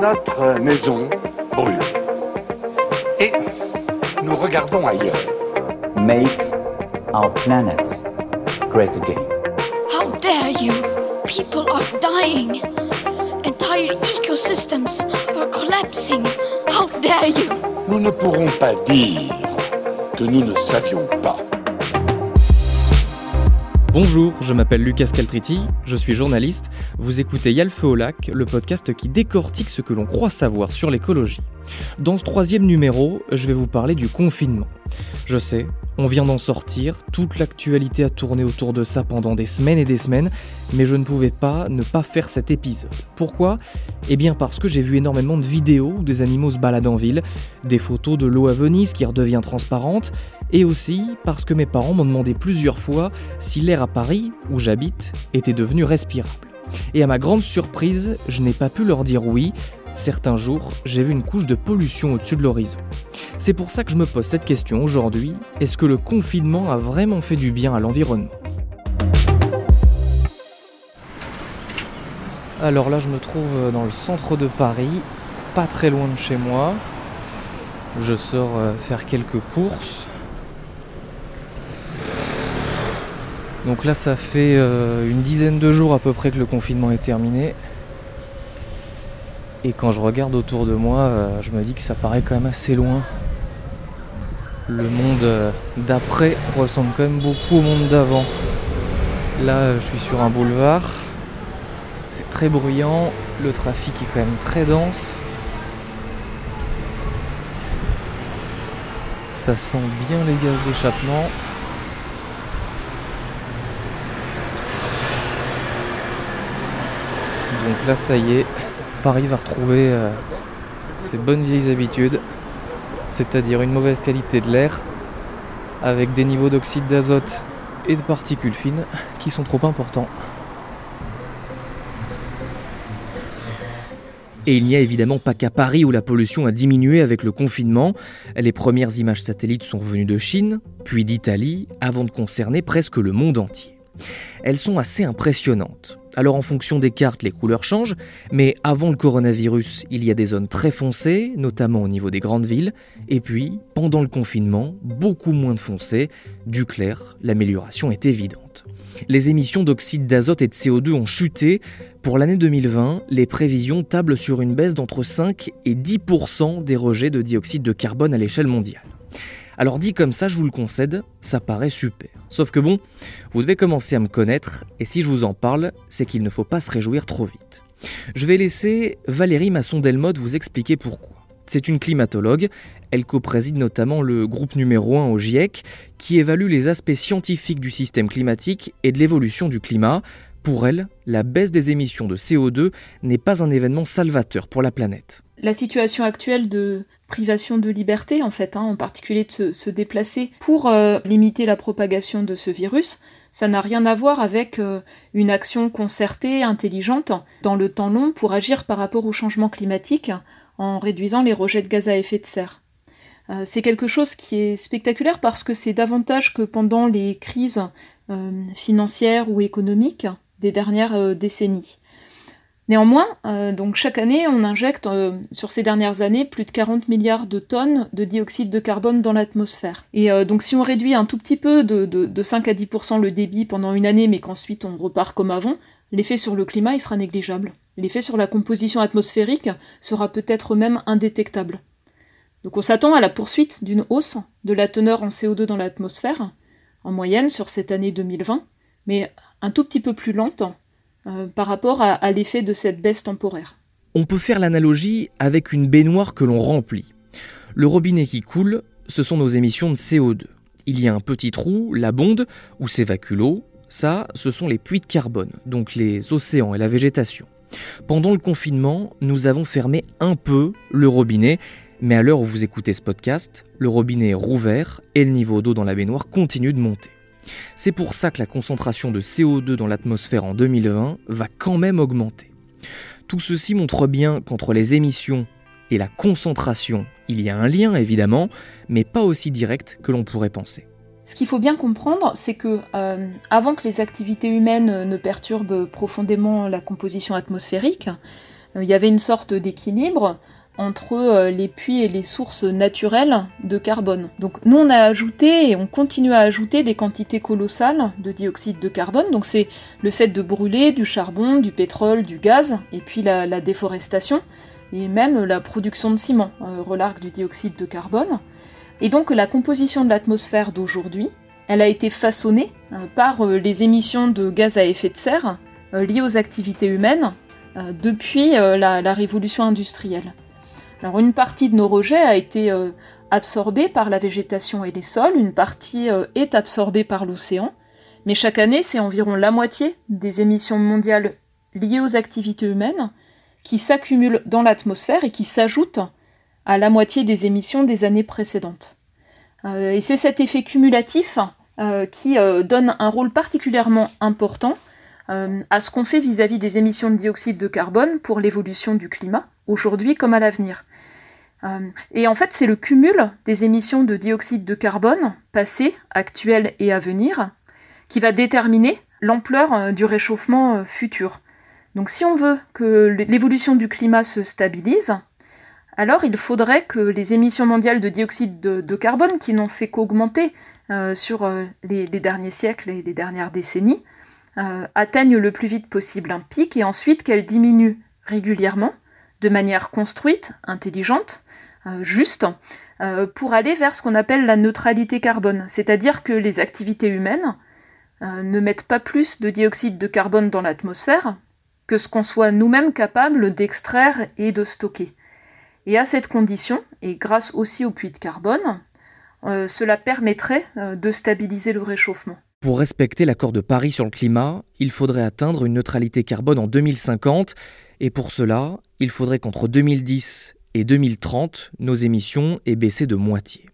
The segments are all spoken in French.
Notre maison brûle. Et nous regardons ailleurs. Make our planet great again. How dare you? People are dying. Entire ecosystems are collapsing. How dare you? Nous ne pourrons pas dire que nous ne savions pas. Bonjour, je m'appelle Lucas Caltriti, je suis journaliste. Vous écoutez Yalfeu au lac, le podcast qui décortique ce que l'on croit savoir sur l'écologie. Dans ce troisième numéro, je vais vous parler du confinement. Je sais, on vient d'en sortir, toute l'actualité a tourné autour de ça pendant des semaines et des semaines, mais je ne pouvais pas ne pas faire cet épisode. Pourquoi? Eh bien parce que j'ai vu énormément de vidéos où des animaux se baladent en ville, des photos de l'eau à Venise qui redevient transparente, et aussi parce que mes parents m'ont demandé plusieurs fois si l'air à Paris, où j'habite, était devenu respirable. Et à ma grande surprise, je n'ai pas pu leur dire oui, Certains jours, j'ai vu une couche de pollution au-dessus de l'horizon. C'est pour ça que je me pose cette question aujourd'hui, est-ce que le confinement a vraiment fait du bien à l'environnement? Alors là, je me trouve dans le centre de Paris, pas très loin de chez moi. Je sors euh, faire quelques courses. Donc là, ça fait euh, une dizaine de jours à peu près que le confinement est terminé. Et quand je regarde autour de moi, euh, je me dis que ça paraît quand même assez loin. Le monde euh, d'après ressemble quand même beaucoup au monde d'avant. Là, je suis sur un boulevard. C'est très bruyant. Le trafic est quand même très dense. Ça sent bien les gaz d'échappement. Donc là, ça y est, Paris va retrouver euh, ses bonnes vieilles habitudes, c'est-à-dire une mauvaise qualité de l'air, avec des niveaux d'oxyde d'azote et de particules fines qui sont trop importants. Et il n'y a évidemment pas qu'à Paris où la pollution a diminué avec le confinement. Les premières images satellites sont venues de Chine, puis d'Italie, avant de concerner presque le monde entier. Elles sont assez impressionnantes. Alors en fonction des cartes, les couleurs changent, mais avant le coronavirus, il y a des zones très foncées, notamment au niveau des grandes villes, et puis, pendant le confinement, beaucoup moins de foncé, du clair, l'amélioration est évidente. Les émissions d'oxyde d'azote et de CO2 ont chuté. Pour l'année 2020, les prévisions tablent sur une baisse d'entre 5 et 10% des rejets de dioxyde de carbone à l'échelle mondiale. Alors dit comme ça, je vous le concède, ça paraît super. Sauf que bon, vous devez commencer à me connaître, et si je vous en parle, c'est qu'il ne faut pas se réjouir trop vite. Je vais laisser Valérie Masson-Delmotte vous expliquer pourquoi. C'est une climatologue, elle co-préside notamment le groupe numéro 1 au GIEC, qui évalue les aspects scientifiques du système climatique et de l'évolution du climat. Pour elle, la baisse des émissions de CO2 n'est pas un événement salvateur pour la planète. La situation actuelle de privation de liberté, en fait, hein, en particulier de se, déplacer pour euh, limiter la propagation de ce virus, ça n'a rien à voir avec euh, une action concertée, intelligente, dans le temps long pour agir par rapport au changement climatique en réduisant les rejets de gaz à effet de serre. Euh, c'est quelque chose qui est spectaculaire parce que c'est davantage que pendant les crises financières ou économiques des dernières décennies. Néanmoins, euh, chaque année, on injecte euh, sur ces dernières années plus de 40 milliards de tonnes de dioxyde de carbone dans l'atmosphère. Et euh, donc si on réduit un tout petit peu de, 5 à 10% le débit pendant une année, mais qu'ensuite on repart comme avant, l'effet sur le climat sera négligeable. L'effet sur la composition atmosphérique sera peut-être même indétectable. Donc on s'attend à la poursuite d'une hausse de la teneur en CO2 dans l'atmosphère, en moyenne sur cette année 2020, mais un tout petit peu plus lente euh, par rapport à, l'effet de cette baisse temporaire. On peut faire l'analogie avec une baignoire que l'on remplit. Le robinet qui coule, ce sont nos émissions de CO2. Il y a un petit trou, la bonde, où s'évacue l'eau. Ça, ce sont les puits de carbone, donc les océans et la végétation. Pendant le confinement, nous avons fermé un peu le robinet, mais à l'heure où vous écoutez ce podcast, le robinet est rouvert et le niveau d'eau dans la baignoire continue de monter. C'est pour ça que la concentration de CO2 dans l'atmosphère en 2020 va quand même augmenter. Tout ceci montre bien qu'entre les émissions et la concentration, il y a un lien évidemment, mais pas aussi direct que l'on pourrait penser. Ce qu'il faut bien comprendre, c'est que euh, avant que les activités humaines ne perturbent profondément la composition atmosphérique, il y avait une sorte d'équilibre entre les puits et les sources naturelles de carbone. Donc nous on a ajouté et on continue à ajouter des quantités colossales de dioxyde de carbone. Donc c'est le fait de brûler du charbon, du pétrole, du gaz et puis la, déforestation et même la production de ciment relargue du dioxyde de carbone. Et donc la composition de l'atmosphère d'aujourd'hui, elle a été façonnée euh, par euh, les émissions de gaz à effet de serre euh, liées aux activités humaines depuis la, révolution industrielle. Une partie de nos rejets a été absorbée par la végétation et les sols, une partie est absorbée par l'océan, mais chaque année c'est environ la moitié des émissions mondiales liées aux activités humaines qui s'accumulent dans l'atmosphère et qui s'ajoutent à la moitié des émissions des années précédentes. et c'est cet effet cumulatif euh, qui euh, donne un rôle particulièrement important euh, à ce qu'on fait vis-à-vis des émissions de dioxyde de carbone pour l'évolution du climat, aujourd'hui comme à l'avenir. et en fait, c'est le cumul des émissions de dioxyde de carbone, passées, actuelles et à venir, qui va déterminer l'ampleur du réchauffement futur. Donc si on veut que l'évolution du climat se stabilise, alors il faudrait que les émissions mondiales de dioxyde de carbone, qui n'ont fait qu'augmenter euh, sur euh, les, derniers siècles et les dernières décennies, euh, atteignent le plus vite possible un pic et ensuite qu'elles diminuent régulièrement, de manière construite, intelligente, juste, pour aller vers ce qu'on appelle la neutralité carbone, c'est-à-dire que les activités humaines ne mettent pas plus de dioxyde de carbone dans l'atmosphère que ce qu'on soit nous-mêmes capables d'extraire et de stocker. Et à cette condition, et grâce aussi au puits de carbone, euh, cela permettrait euh, de stabiliser le réchauffement. Pour respecter l'accord de Paris sur le climat, il faudrait atteindre une neutralité carbone en 2050, et pour cela, il faudrait qu'entre 2010 et 2030, nos émissions aient baissé de moitié.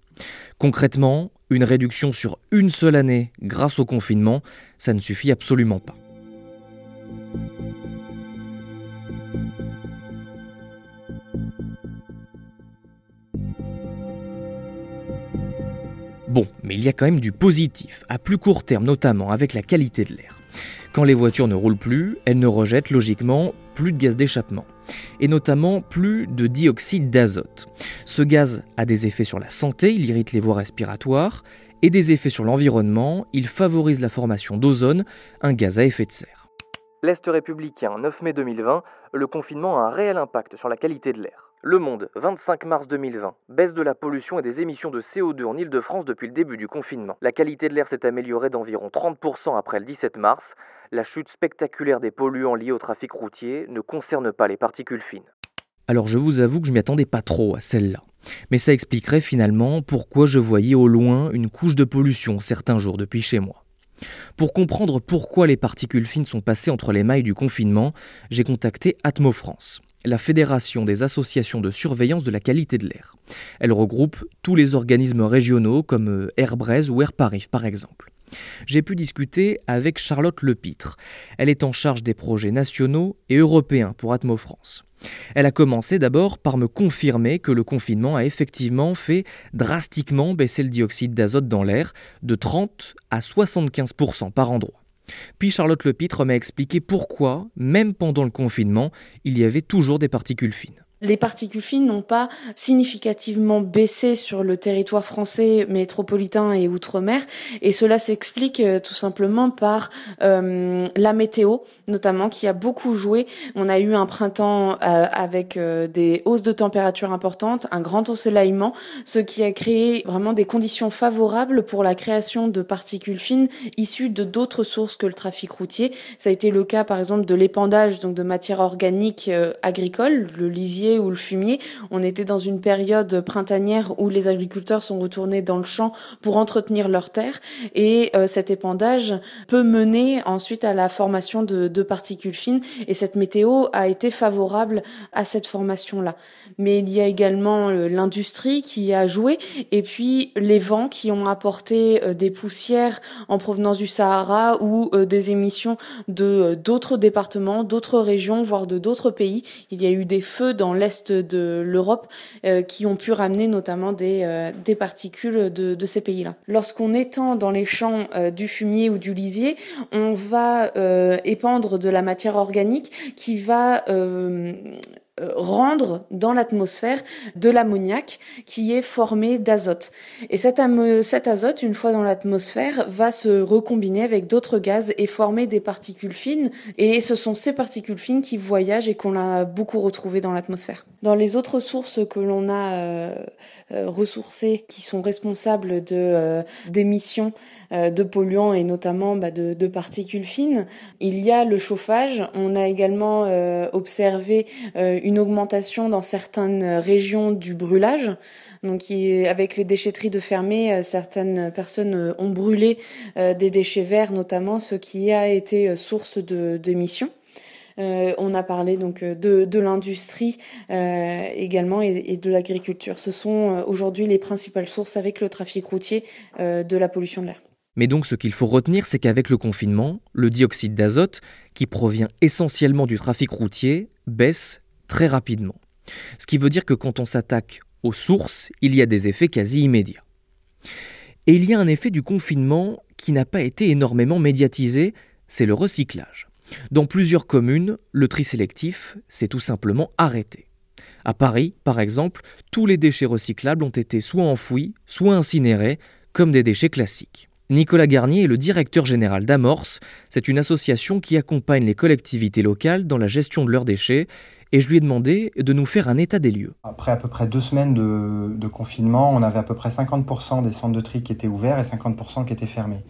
Concrètement, une réduction sur une seule année grâce au confinement, ça ne suffit absolument pas. Bon, mais il y a quand même du positif, à plus court terme notamment avec la qualité de l'air. Quand les voitures ne roulent plus, elles ne rejettent logiquement plus de gaz d'échappement, et notamment plus de dioxyde d'azote. Ce gaz a des effets sur la santé, il irrite les voies respiratoires, et des effets sur l'environnement, il favorise la formation d'ozone, un gaz à effet de serre. L'Est républicain, 9 mai 2020, le confinement a un réel impact sur la qualité de l'air. Le Monde, 25 mars 2020. Baisse de la pollution et des émissions de CO2 en Ile-de-France depuis le début du confinement. La qualité de l'air s'est améliorée d'environ 30% après le 17 mars. La chute spectaculaire des polluants liés au trafic routier ne concerne pas les particules fines. Alors je vous avoue que je m'y attendais pas trop à celle-là. Mais ça expliquerait finalement pourquoi je voyais au loin une couche de pollution certains jours depuis chez moi. Pour comprendre pourquoi les particules fines sont passées entre les mailles du confinement, j'ai contacté Atmo France la Fédération des associations de surveillance de la qualité de l'air. Elle regroupe tous les organismes régionaux comme euh, Airbraise ou Air Paris par exemple. J'ai pu discuter avec Charlotte Lepitre. Elle est en charge des projets nationaux et européens pour Atmo France. Elle a commencé d'abord par me confirmer que le confinement a effectivement fait drastiquement baisser le dioxyde d'azote dans l'air de 30 à 75% par endroit. Puis Charlotte Lepitre m'a expliqué pourquoi, même pendant le confinement, il y avait toujours des particules fines. Les particules fines n'ont pas significativement baissé sur le territoire français métropolitain et outre-mer, et cela s'explique euh, tout simplement par euh, la météo, notamment qui a beaucoup joué. On a eu un printemps euh, avec des hausses de température importantes, un grand ensoleillement, ce qui a créé vraiment des conditions favorables pour la création de particules fines issues de d'autres sources que le trafic routier. Ça a été le cas par exemple de l'épandage donc de matières organiques agricoles, le lisier ou le fumier. On était dans une période printanière où les agriculteurs sont retournés dans le champ pour entretenir leurs terres et euh, cet épandage peut mener ensuite à la formation de, particules fines et cette météo a été favorable à cette formation-là. Mais il y a également euh, l'industrie qui a joué et puis les vents qui ont apporté euh, des poussières en provenance du Sahara ou des émissions de d'autres départements, d'autres régions, voire de d'autres pays. Il y a eu des feux dans l'est de l'Europe qui ont pu ramener notamment des, des particules de, de ces pays-là. Lorsqu'on étend dans les champs du fumier ou du lisier, on va épandre de la matière organique qui va euh, rendre dans l'atmosphère de l'ammoniac qui est formé d'azote. Et cet, cet, azote, une fois dans l'atmosphère, va se recombiner avec d'autres gaz et former des particules fines. Et ce sont ces particules fines qui voyagent et qu'on a beaucoup retrouvées dans l'atmosphère. Dans les autres sources que l'on a euh, euh, ressourcées, qui sont responsables de d'émissions de polluants et notamment bah, de, de, particules fines, il y a le chauffage. On a également observé une augmentation dans certaines régions du brûlage. Donc, avec les déchetteries de fermées, euh, certaines personnes euh, ont brûlé euh, des déchets verts, notamment, ce qui a été source d'émissions. On a parlé donc de, de l'industrie également et, et de l'agriculture. Ce sont aujourd'hui les principales sources avec le trafic routier de la pollution de l'air. Mais donc ce qu'il faut retenir, c'est qu'avec le confinement, le dioxyde d'azote, qui provient essentiellement du trafic routier, baisse très rapidement. Ce qui veut dire que quand on s'attaque aux sources, il y a des effets quasi immédiats. Et il y a un effet du confinement qui n'a pas été énormément médiatisé, c'est le recyclage. Dans plusieurs communes, le tri sélectif s'est tout simplement arrêté. À Paris, par exemple, tous les déchets recyclables ont été soit enfouis, soit incinérés, comme des déchets classiques. Nicolas Garnier est le directeur général d'Amorce. C'est une association qui accompagne les collectivités locales dans la gestion de leurs déchets et je lui ai demandé de nous faire un état des lieux. Après à peu près deux semaines de, confinement, on avait à peu près 50% des centres de tri qui étaient ouverts et 50% qui étaient fermés.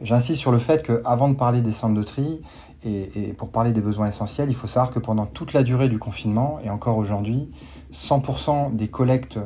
J'insiste sur le fait qu'avant de parler des centres de tri et, pour parler des besoins essentiels, il faut savoir que pendant toute la durée du confinement et encore aujourd'hui, 100% des collectes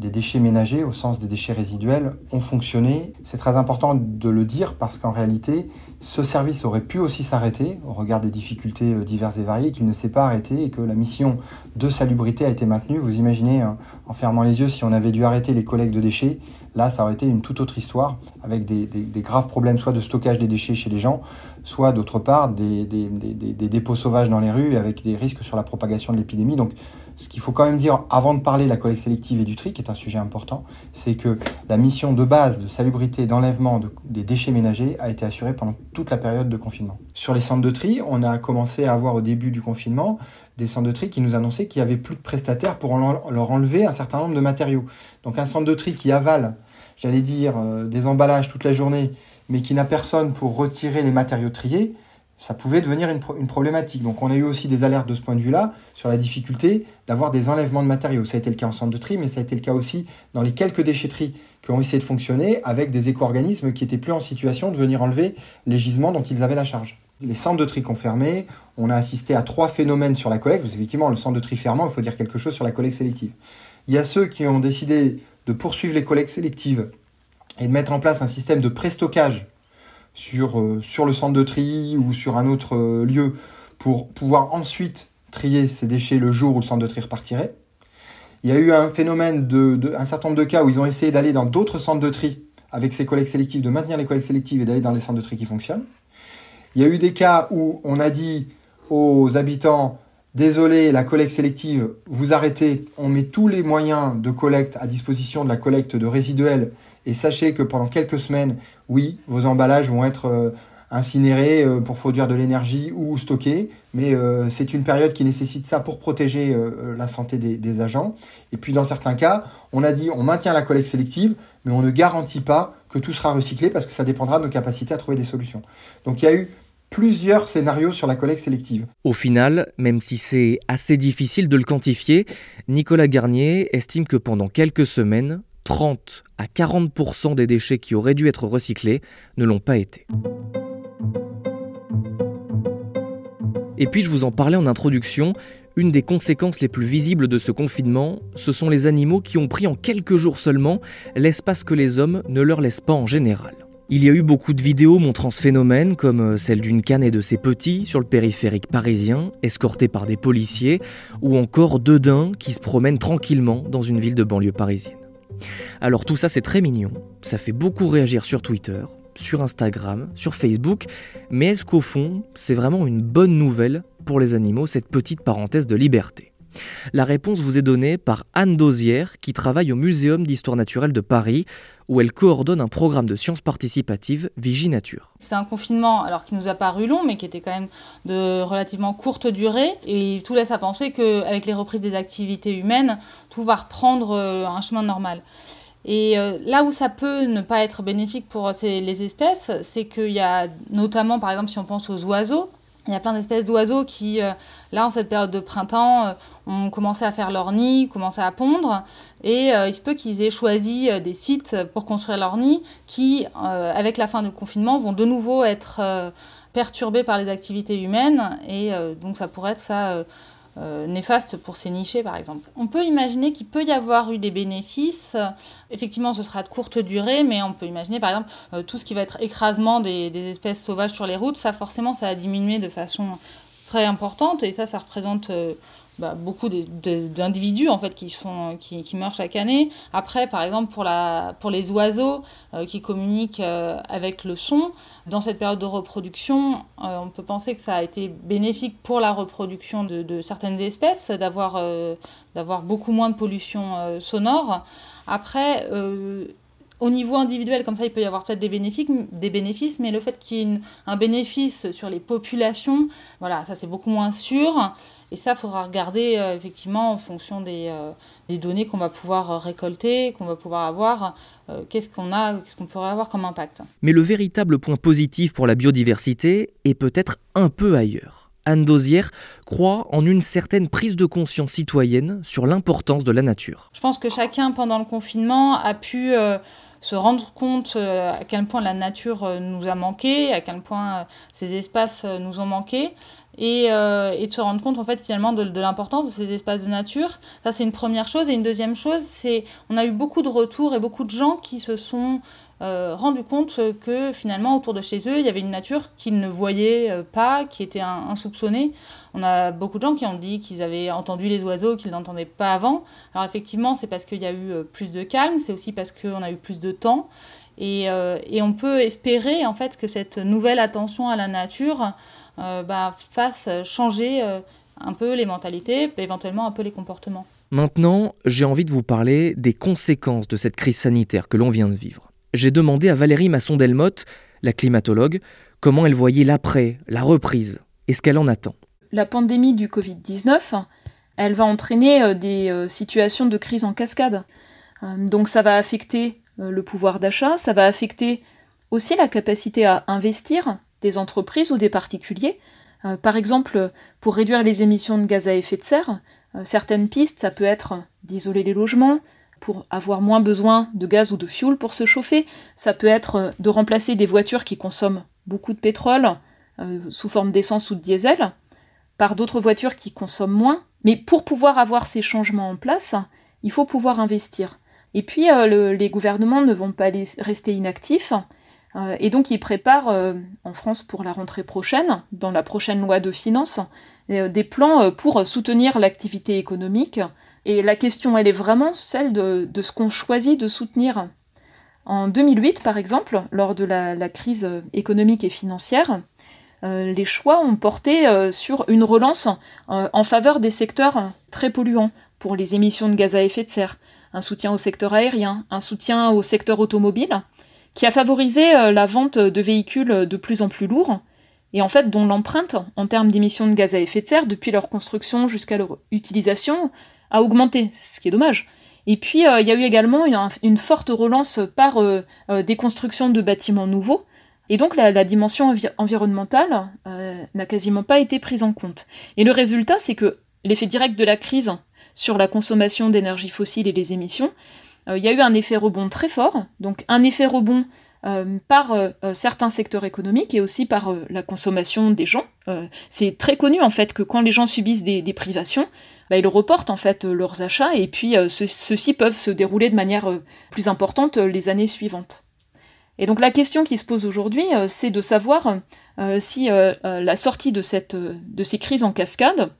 des déchets ménagers, au sens des déchets résiduels, ont fonctionné. C'est très important de le dire parce qu'en réalité, ce service aurait pu aussi s'arrêter au regard des difficultés euh, diverses et variées, qu'il ne s'est pas arrêté et que la mission de salubrité a été maintenue. Vous imaginez, hein, en fermant les yeux, si on avait dû arrêter les collectes de déchets, là, ça aurait été une toute autre histoire, avec des, graves problèmes soit de stockage des déchets chez les gens, soit d'autre part des, des, dépôts sauvages dans les rues, avec des risques sur la propagation de l'épidémie. Donc, ce qu'il faut quand même dire avant de parler de la collecte sélective et du tri, qui est un sujet important, c'est que la mission de base de salubrité, d'enlèvement des déchets ménagers a été assurée pendant toute la période de confinement. Sur les centres de tri, on a commencé à avoir au début du confinement des centres de tri qui nous annonçaient qu'il n'y avait plus de prestataires pour leur enlever un certain nombre de matériaux. Donc un centre de tri qui avale, j'allais dire, euh, des emballages toute la journée, mais qui n'a personne pour retirer les matériaux triés, ça pouvait devenir une, problématique. Donc on a eu aussi des alertes de ce point de vue-là sur la difficulté d'avoir des enlèvements de matériaux. Ça a été le cas en centre de tri, mais ça a été le cas aussi dans les quelques déchetteries qui ont essayé de fonctionner avec des éco-organismes qui étaient plus en situation de venir enlever les gisements dont ils avaient la charge. Les centres de tri confirmés, on a assisté à trois phénomènes sur la collecte. Effectivement, le centre de tri fermant, il faut dire quelque chose sur la collecte sélective. Il y a ceux qui ont décidé de poursuivre les collectes sélectives et de mettre en place un système de pré-stockage sur, euh, sur le centre de tri ou sur un autre euh, lieu pour pouvoir ensuite trier ces déchets le jour où le centre de tri repartirait. Il y a eu un phénomène de, un certain nombre de cas où ils ont essayé d'aller dans d'autres centres de tri avec ces collectes sélectives, de maintenir les collectes sélectives et d'aller dans les centres de tri qui fonctionnent. Il y a eu des cas où on a dit aux habitants Désolé, la collecte sélective, vous arrêtez, on met tous les moyens de collecte à disposition de la collecte de résiduels et sachez que pendant quelques semaines, oui, vos emballages vont être euh, incinérés euh, pour produire de l'énergie ou stockés, mais euh, c'est une période qui nécessite ça pour protéger la santé des, agents. Et puis dans certains cas, on a dit on maintient la collecte sélective, mais on ne garantit pas que tout sera recyclé parce que ça dépendra de nos capacités à trouver des solutions. Donc il y a eu plusieurs scénarios sur la collecte sélective. Au final, même si c'est assez difficile de le quantifier, Nicolas Garnier estime que pendant quelques semaines, 30 à 40% des déchets qui auraient dû être recyclés ne l'ont pas été. Et puis je vous en parlais en introduction, une des conséquences les plus visibles de ce confinement, ce sont les animaux qui ont pris en quelques jours seulement l'espace que les hommes ne leur laissent pas en général. Il y a eu beaucoup de vidéos montrant ce phénomène, comme euh, celle d'une canne et de ses petits sur le périphérique parisien, escortés par des policiers, ou encore deux daims qui se promènent tranquillement dans une ville de banlieue parisienne. Alors tout ça c'est très mignon, ça fait beaucoup réagir sur Twitter, sur Instagram, sur Facebook, mais est-ce qu'au fond c'est vraiment une bonne nouvelle pour les animaux cette petite parenthèse de liberté? La réponse vous est donnée par Anne Dosière, qui travaille au Muséum d'histoire naturelle de Paris, où elle coordonne un programme de sciences participatives Vigie Nature. C'est un confinement alors qui nous a paru long, mais qui était quand même de relativement courte durée, et tout laisse à penser qu'avec les reprises des activités humaines, tout va reprendre euh, un chemin normal. Et euh, là où ça peut ne pas être bénéfique pour les espèces, c'est qu'il y a notamment, par exemple, si on pense aux oiseaux, il y a plein d'espèces d'oiseaux qui, euh, là, en cette période de printemps, ont commencé à faire leur nid, commencé à pondre. Et il se peut qu'ils aient choisi des sites pour construire leur nid qui, avec la fin du confinement, vont de nouveau être perturbés par les activités humaines. Et donc, ça pourrait être ça euh, néfaste pour ces nichés, par exemple. On peut imaginer qu'il peut y avoir eu des bénéfices. Effectivement, ce sera de courte durée, mais on peut imaginer, par exemple, euh, tout ce qui va être écrasement des, espèces sauvages sur les routes, ça forcément, ça a diminué de façon très importante, et ça, ça représente euh, bah, beaucoup d'individus en fait qui, font, qui, qui, meurent chaque année. Après, par exemple, pour, la, pour les oiseaux euh, qui communiquent euh, avec le son, dans cette période de reproduction, euh, on peut penser que ça a été bénéfique pour la reproduction de, de certaines espèces, d'avoir beaucoup moins de pollution sonore. Après, au niveau individuel, comme ça, il peut y avoir peut-être des bénéfices, des bénéfices, mais le fait qu'il y ait un bénéfice sur les populations, voilà, ça c'est beaucoup moins sûr. Et ça, il faudra regarder euh, effectivement en fonction des, euh, des données qu'on va pouvoir euh, récolter, qu'on va pouvoir avoir, qu'est-ce qu'on a, qu'est-ce qu'on pourrait avoir comme impact. Mais le véritable point positif pour la biodiversité est peut-être un peu ailleurs. Anne Dosière croit en une certaine prise de conscience citoyenne sur l'importance de la nature. Je pense que chacun, pendant le confinement, a pu se rendre compte à quel point la nature nous a manqué, à quel point ces espaces nous ont manqué. Euh, et, de se rendre compte en fait finalement de, l'importance de ces espaces de nature. Ça c'est une première chose. Et une deuxième chose, c'est on a eu beaucoup de retours et beaucoup de gens qui se sont euh, rendus compte que finalement autour de chez eux, il y avait une nature qu'ils ne voyaient euh, pas, qui était insoupçonnée. On a beaucoup de gens qui ont dit qu'ils avaient entendu les oiseaux qu'ils n'entendaient pas avant. Alors effectivement, c'est parce qu'il y a eu plus de calme, c'est aussi parce qu'on a eu plus de temps. Et, et, on peut espérer en fait que cette nouvelle attention à la nature euh, bah, fasse changer euh, un peu les mentalités, éventuellement un peu les comportements. Maintenant, j'ai envie de vous parler des conséquences de cette crise sanitaire que l'on vient de vivre. J'ai demandé à Valérie Masson-Delmotte, la climatologue, comment elle voyait l'après, la reprise, et ce qu'elle en attend. La pandémie du Covid-19, elle va entraîner euh, des situations de crise en cascade. Donc ça va affecter le pouvoir d'achat, ça va affecter aussi la capacité à investir, des entreprises ou des particuliers. Euh, par exemple, pour réduire les émissions de gaz à effet de serre, euh, certaines pistes, ça peut être d'isoler les logements, pour avoir moins besoin de gaz ou de fioul pour se chauffer, ça peut être euh, de remplacer des voitures qui consomment beaucoup de pétrole sous forme d'essence ou de diesel par d'autres voitures qui consomment moins. Mais pour pouvoir avoir ces changements en place, il faut pouvoir investir. Et puis, les gouvernements ne vont pas rester inactifs. Euh, et donc, ils préparent euh, en France pour la rentrée prochaine, dans la prochaine loi de finances, euh, des plans pour soutenir l'activité économique. Et la question, elle est vraiment celle de, ce qu'on choisit de soutenir. En 2008, par exemple, lors de la, crise économique et financière, les choix ont porté sur une relance en faveur des secteurs très polluants pour les émissions de gaz à effet de serre, un soutien au secteur aérien, un soutien au secteur automobile, qui a favorisé euh, la vente de véhicules de plus en plus lourds, et en fait dont l'empreinte en termes d'émissions de gaz à effet de serre depuis leur construction jusqu'à leur utilisation a augmenté, ce qui est dommage. Et puis euh, il y a eu également une, forte relance par euh, des constructions de bâtiments nouveaux, et donc la, dimension environnementale n'a quasiment pas été prise en compte. Et le résultat, c'est que l'effet direct de la crise sur la consommation d'énergie fossile et les émissions, euh, il y a eu un effet rebond très fort, donc un effet rebond euh, par euh, certains secteurs économiques et aussi par la consommation des gens. c'est très connu en fait que quand les gens subissent des, privations, bah, ils reportent en fait leurs achats et puis ceux-ci peuvent se dérouler de manière plus importante les années suivantes. Et donc la question qui se pose aujourd'hui, c'est de savoir si la sortie de, cette, de ces crises en cascade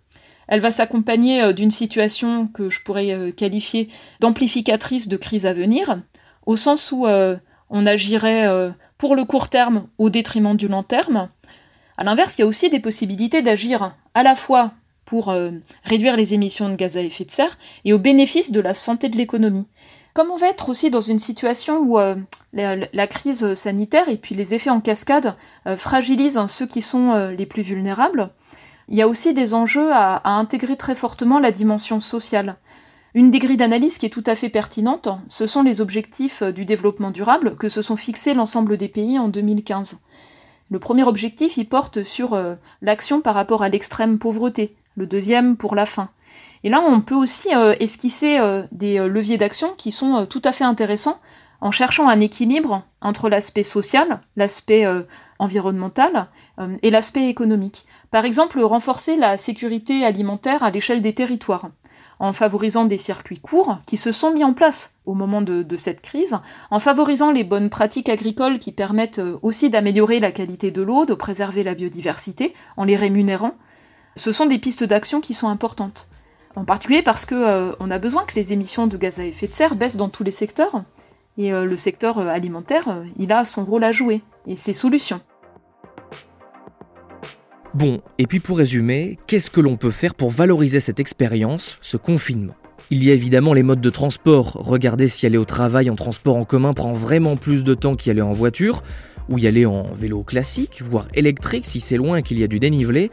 elle va s'accompagner euh, d'une situation que je pourrais euh, qualifier d'amplificatrice de crise à venir, au sens où euh, on agirait pour le court terme au détriment du long terme. À l'inverse, il y a aussi des possibilités d'agir à la fois pour euh, réduire les émissions de gaz à effet de serre et au bénéfice de la santé de l'économie. Comme on va être aussi dans une situation où euh, la, crise sanitaire et puis les effets en cascade euh, fragilisent ceux qui sont les plus vulnérables, il y a aussi des enjeux à, intégrer très fortement la dimension sociale. Une des grilles d'analyse qui est tout à fait pertinente, ce sont les objectifs du développement durable que se sont fixés l'ensemble des pays en 2015. Le premier objectif, il porte sur euh, l'action par rapport à l'extrême pauvreté, le deuxième pour la faim. Et là, on peut aussi euh, esquisser euh, des leviers d'action qui sont tout à fait intéressants en cherchant un équilibre entre l'aspect social, l'aspect environnemental et l'aspect économique. Par exemple, renforcer la sécurité alimentaire à l'échelle des territoires en favorisant des circuits courts qui se sont mis en place au moment de, cette crise, en favorisant les bonnes pratiques agricoles qui permettent euh, aussi d'améliorer la qualité de l'eau, de préserver la biodiversité, en les rémunérant. Ce sont des pistes d'action qui sont importantes. En particulier parce qu'on euh, a besoin que les émissions de gaz à effet de serre baissent dans tous les secteurs, et euh, le secteur alimentaire, il a son rôle à jouer, et ses solutions. Bon, et puis pour résumer, qu'est-ce que l'on peut faire pour valoriser cette expérience, ce confinement? Il y a évidemment les modes de transport. Regardez si aller au travail en transport en commun prend vraiment plus de temps qu'y aller en voiture, ou y aller en vélo classique, voire électrique si c'est loin qu'il y a du dénivelé,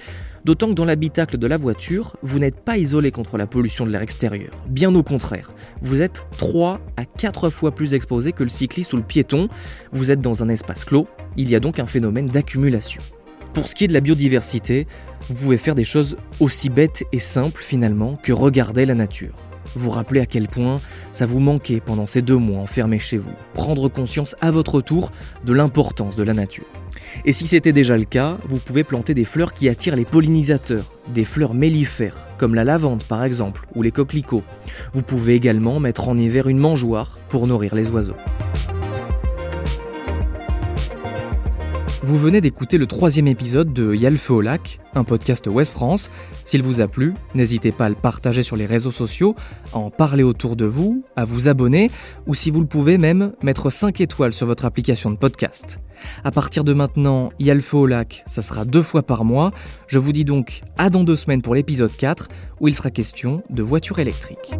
d'autant que dans l'habitacle de la voiture, vous n'êtes pas isolé contre la pollution de l'air extérieur. Bien au contraire, vous êtes 3 à 4 fois plus exposé que le cycliste ou le piéton, vous êtes dans un espace clos, il y a donc un phénomène d'accumulation. Pour ce qui est de la biodiversité, vous pouvez faire des choses aussi bêtes et simples finalement que regarder la nature. Vous rappelez à quel point ça vous manquait pendant ces deux mois enfermés chez vous. Prendre conscience à votre tour de l'importance de la nature. Et si c'était déjà le cas, vous pouvez planter des fleurs qui attirent les pollinisateurs, des fleurs mellifères, comme la lavande par exemple, ou les coquelicots. Vous pouvez également mettre en hiver une mangeoire pour nourrir les oiseaux. Vous venez d'écouter le troisième épisode de Yalfe au lac, un podcast Ouest France. S'il vous a plu, n'hésitez pas à le partager sur les réseaux sociaux, à en parler autour de vous, à vous abonner, ou si vous le pouvez même, mettre 5 étoiles sur votre application de podcast. À partir de maintenant, Yalfe au lac, ça sera deux fois par mois. Je vous dis donc à dans deux semaines pour l'épisode 4, où il sera question de voitures électriques.